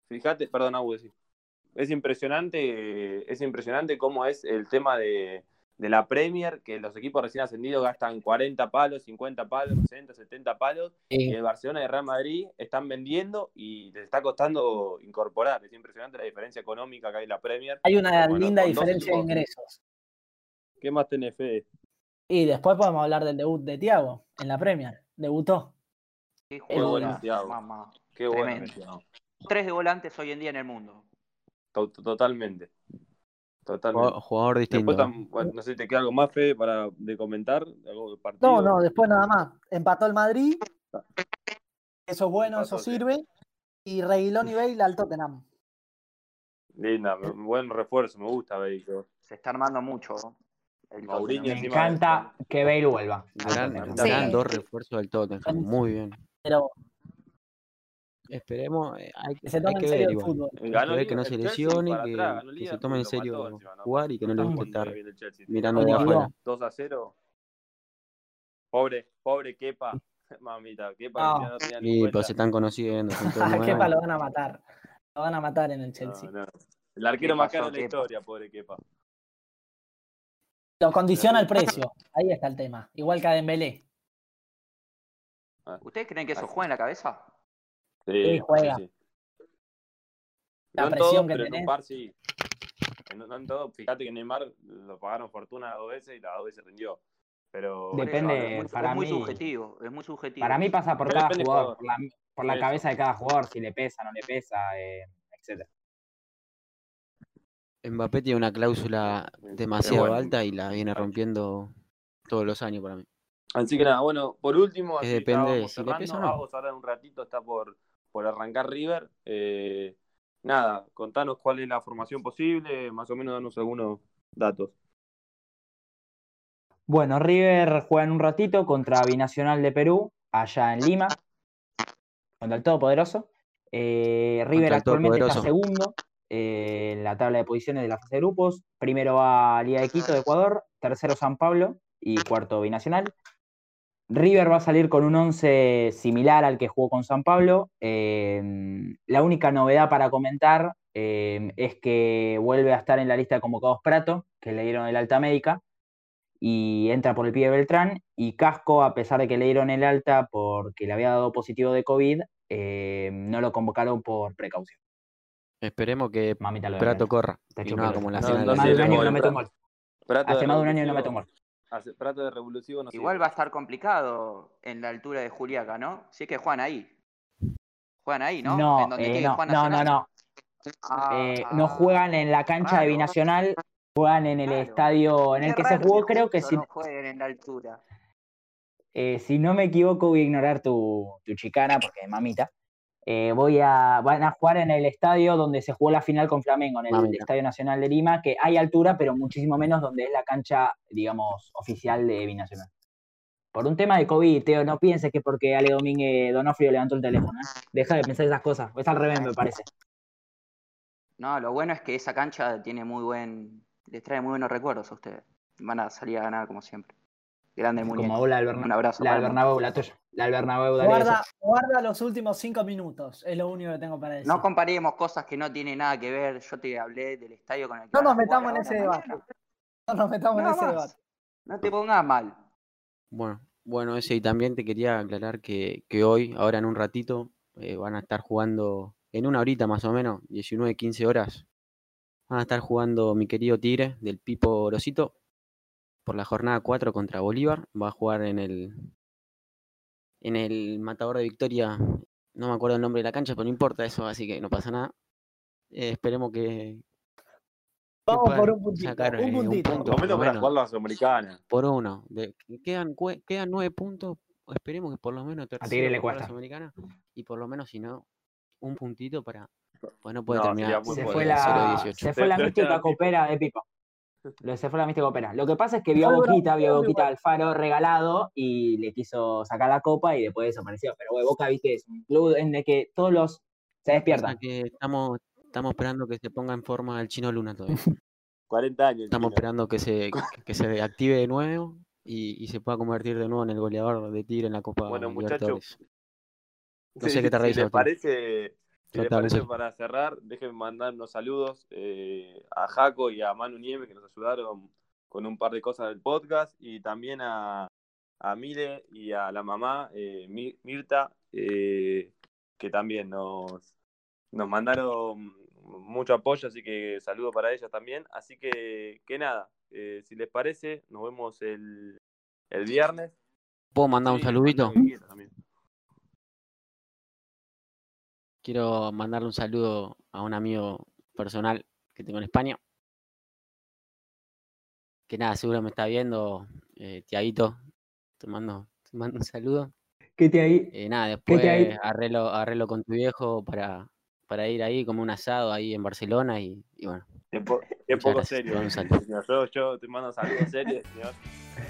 Fíjate, perdón, Abu, sí. Es impresionante, es impresionante cómo es el tema de, de la Premier, que los equipos recién ascendidos gastan 40 palos, 50 palos, 60, 70 palos, y el Barcelona y el Real Madrid están vendiendo y les está costando incorporar. Es impresionante la diferencia económica que hay en la Premier. Hay una Bueno, linda diferencia de ingresos. ¿Qué más tenés, Fede? Y después podemos hablar del debut de Thiago en la Premier. Debutó. Qué Qué bueno, mamá. Qué bueno. Tres de volantes hoy en día en el mundo. To- to- Totalmente. Totalmente. Jugador, distinto. Después, tam- bueno, no sé si te queda algo más, Fede, para de comentar. Algo del partido. No, no, después nada más. Empató el Madrid. Eso es bueno, eso sí. sirve. Y Reguilón y Bale al Tottenham. Linda, buen refuerzo, me gusta, Bale. Se está armando mucho. El Mourinho Me encanta que Bale vuelva. Gran, Sí. gran dos refuerzos del Tottenham. Muy bien. Pero Esperemos. eh, Hay, que se hay tome que en ver igual. que no se lesione, que, atrás, se tome en mató serio ¿no? jugar y que no le Muy guste estar mirando de afuera. 2 a 0. Pobre, pobre Kepa. *laughs* Mamita, Kepa No. ya no cuenta. pues se están conociendo. son todos A *laughs* Kepa lo van a matar. Lo van a matar en el No, Chelsea. no. El arquero ¿Qué más caro de la Kepa? historia, pobre Kepa. Lo condiciona el precio. Ahí está el tema. Igual que a Dembélé. ¿Ustedes creen que eso juega en la cabeza? Sí, juega. sí, sí. La No en presión todos, que pero en un par sí. No, no en todo, fíjate que Neymar lo pagaron fortuna dos veces y las dos veces rindió. Pero Depende, es muy, para es muy mí- subjetivo, es muy subjetivo. Para mí pasa por Pero cada jugador, jugador. por la, por la Eso. cabeza de cada jugador, si le pesa, no le pesa, eh, etc. Mbappé tiene una cláusula demasiado bueno. alta y la viene rompiendo todos los años para mí. Así que nada, bueno, por último, así depende si le cerrando. pesa o no. Vamos ahora en un ratito, está por, por arrancar River. Eh, nada, contanos cuál es la formación posible, más o menos danos algunos datos. Bueno, River juega en un ratito contra Binacional de Perú, allá en Lima, contra el Todopoderoso. Eh, River actualmente está segundo eh, en la tabla de posiciones de la fase de grupos. Primero va Liga de Quito de Ecuador, tercero San Pablo y cuarto Binacional. River va a salir con un 11 similar al que jugó con San Pablo. Eh, la única novedad para comentar eh, es que vuelve a estar en la lista de convocados Prato, que le dieron el alta médica y entra por el pie de Beltrán. Y Casco, a pesar de que le dieron el alta porque le había dado positivo de COVID, eh, no lo convocaron por precaución. Esperemos que Mamita lo de Prato corra Está y no como la No, Hace más de un año que no mete un gol. Hace- Prato de no Igual sirve. va a estar complicado en la altura de Juliaca, ¿no? Si es que juegan ahí. Juegan ahí, ¿no? No, en donde eh, quede no, Juan no, no, no. Ah, Eh, no juegan en la cancha de. Binacional, juegan en el Claro. estadio en el que se jugó, creo que si, no jueguen en la altura. eh, si no me equivoco, voy a ignorar tu, tu chicana, porque mamita. Eh, voy a, van a jugar en el estadio donde se jugó la final con Flamengo, en el Mamita. Estadio Nacional de Lima, que hay altura, pero muchísimo menos donde es la cancha, digamos, oficial de Binacional. Por un tema de COVID, Teo, no pienses que porque Ale Domínguez Donofrio levantó el teléfono. ¿eh? Deja de pensar esas cosas. Es al revés, me parece. No, lo bueno es que esa cancha tiene muy buen. les trae muy buenos recuerdos a ustedes. Van a salir a ganar como siempre. Grande muñeco. Como vos la del Berna- Un abrazo. la del Bernabéu, la tuya. La del Bernabéu, Guarda, guarda los últimos cinco minutos, es lo único que tengo para decir. No comparemos cosas que no tienen nada que ver. Yo te hablé del estadio con el que No nos metamos en ese debate. No nos metamos en ese más. debate. No te pongas mal. Bueno, bueno, ese y también te quería aclarar que, que hoy, ahora en un ratito, eh, van a estar jugando, en una horita más o menos, 19, 15 horas, van a estar jugando mi querido Tigre del Pipo Rosito por la jornada 4 contra Bolívar. Va a jugar en el en el Matador de Victoria, no me acuerdo el nombre de la cancha, pero no importa eso, así que no pasa nada. Eh, esperemos que, que Vamos por un puntito. sacar, un eh, un puntito. punto. Por para jugar la Sudamericana. por uno. De, quedan, quedan nueve puntos. Esperemos que por lo menos tercero le cuesta. Sudamericana. Y por lo menos, si no, un puntito para. Pues no puede No, terminar Se fue, la, 0-18. se fue la mística *laughs* copera de Pipo. Lo- Se fue la mística copera. Lo que pasa es que vio a Boquita, vio a Boquita. Alfaro regalado y le quiso sacar la copa y después desapareció. Pero bueno, Boca, viste, es un club en el que todos los se despiertan. que estamos, estamos esperando que se ponga en forma el chino Luna todavía. *laughs* 40 años. Estamos chino. esperando que se, *laughs* que, se active de nuevo y, y se pueda convertir de nuevo en el goleador de Tigre en la Copa Bueno, muchachos. No Si- sé qué *laughs* te si reís, les Agustín. parece, si les parece para cerrar, déjenme mandar unos saludos eh, a Jaco y a Manu Nieve que nos ayudaron con un par de cosas del podcast y también a, a Mile y a la mamá eh, Mi- Mirta eh, que también nos, nos mandaron mucho apoyo, así que saludo para ellas también. Así que, que nada, si les parece, nos vemos el, el viernes. ¿Puedo mandar un Sí, saludito? Quiero mandarle un saludo a un amigo personal que tengo en España. Que nada, seguro me está viendo. Eh, Tiaguito, te mando, te mando un saludo. ¿Qué te ahí? Eh, nada, ¿Qué te hay? después arreglo, arreglo con tu viejo para, para ir ahí como un asado ahí en Barcelona y, y bueno. Po- poco gracias, serio. te mando un saludo. *laughs* señor. Yo, yo te mando saludos serios, señor.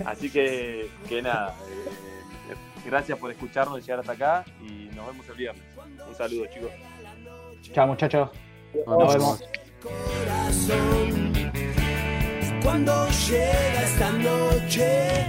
Así que, que nada, eh, gracias por escucharnos y llegar hasta acá y nos vemos el viernes. Un saludo, chicos. Chao, muchachos. Nos Nos vemos. cuando llega esta noche,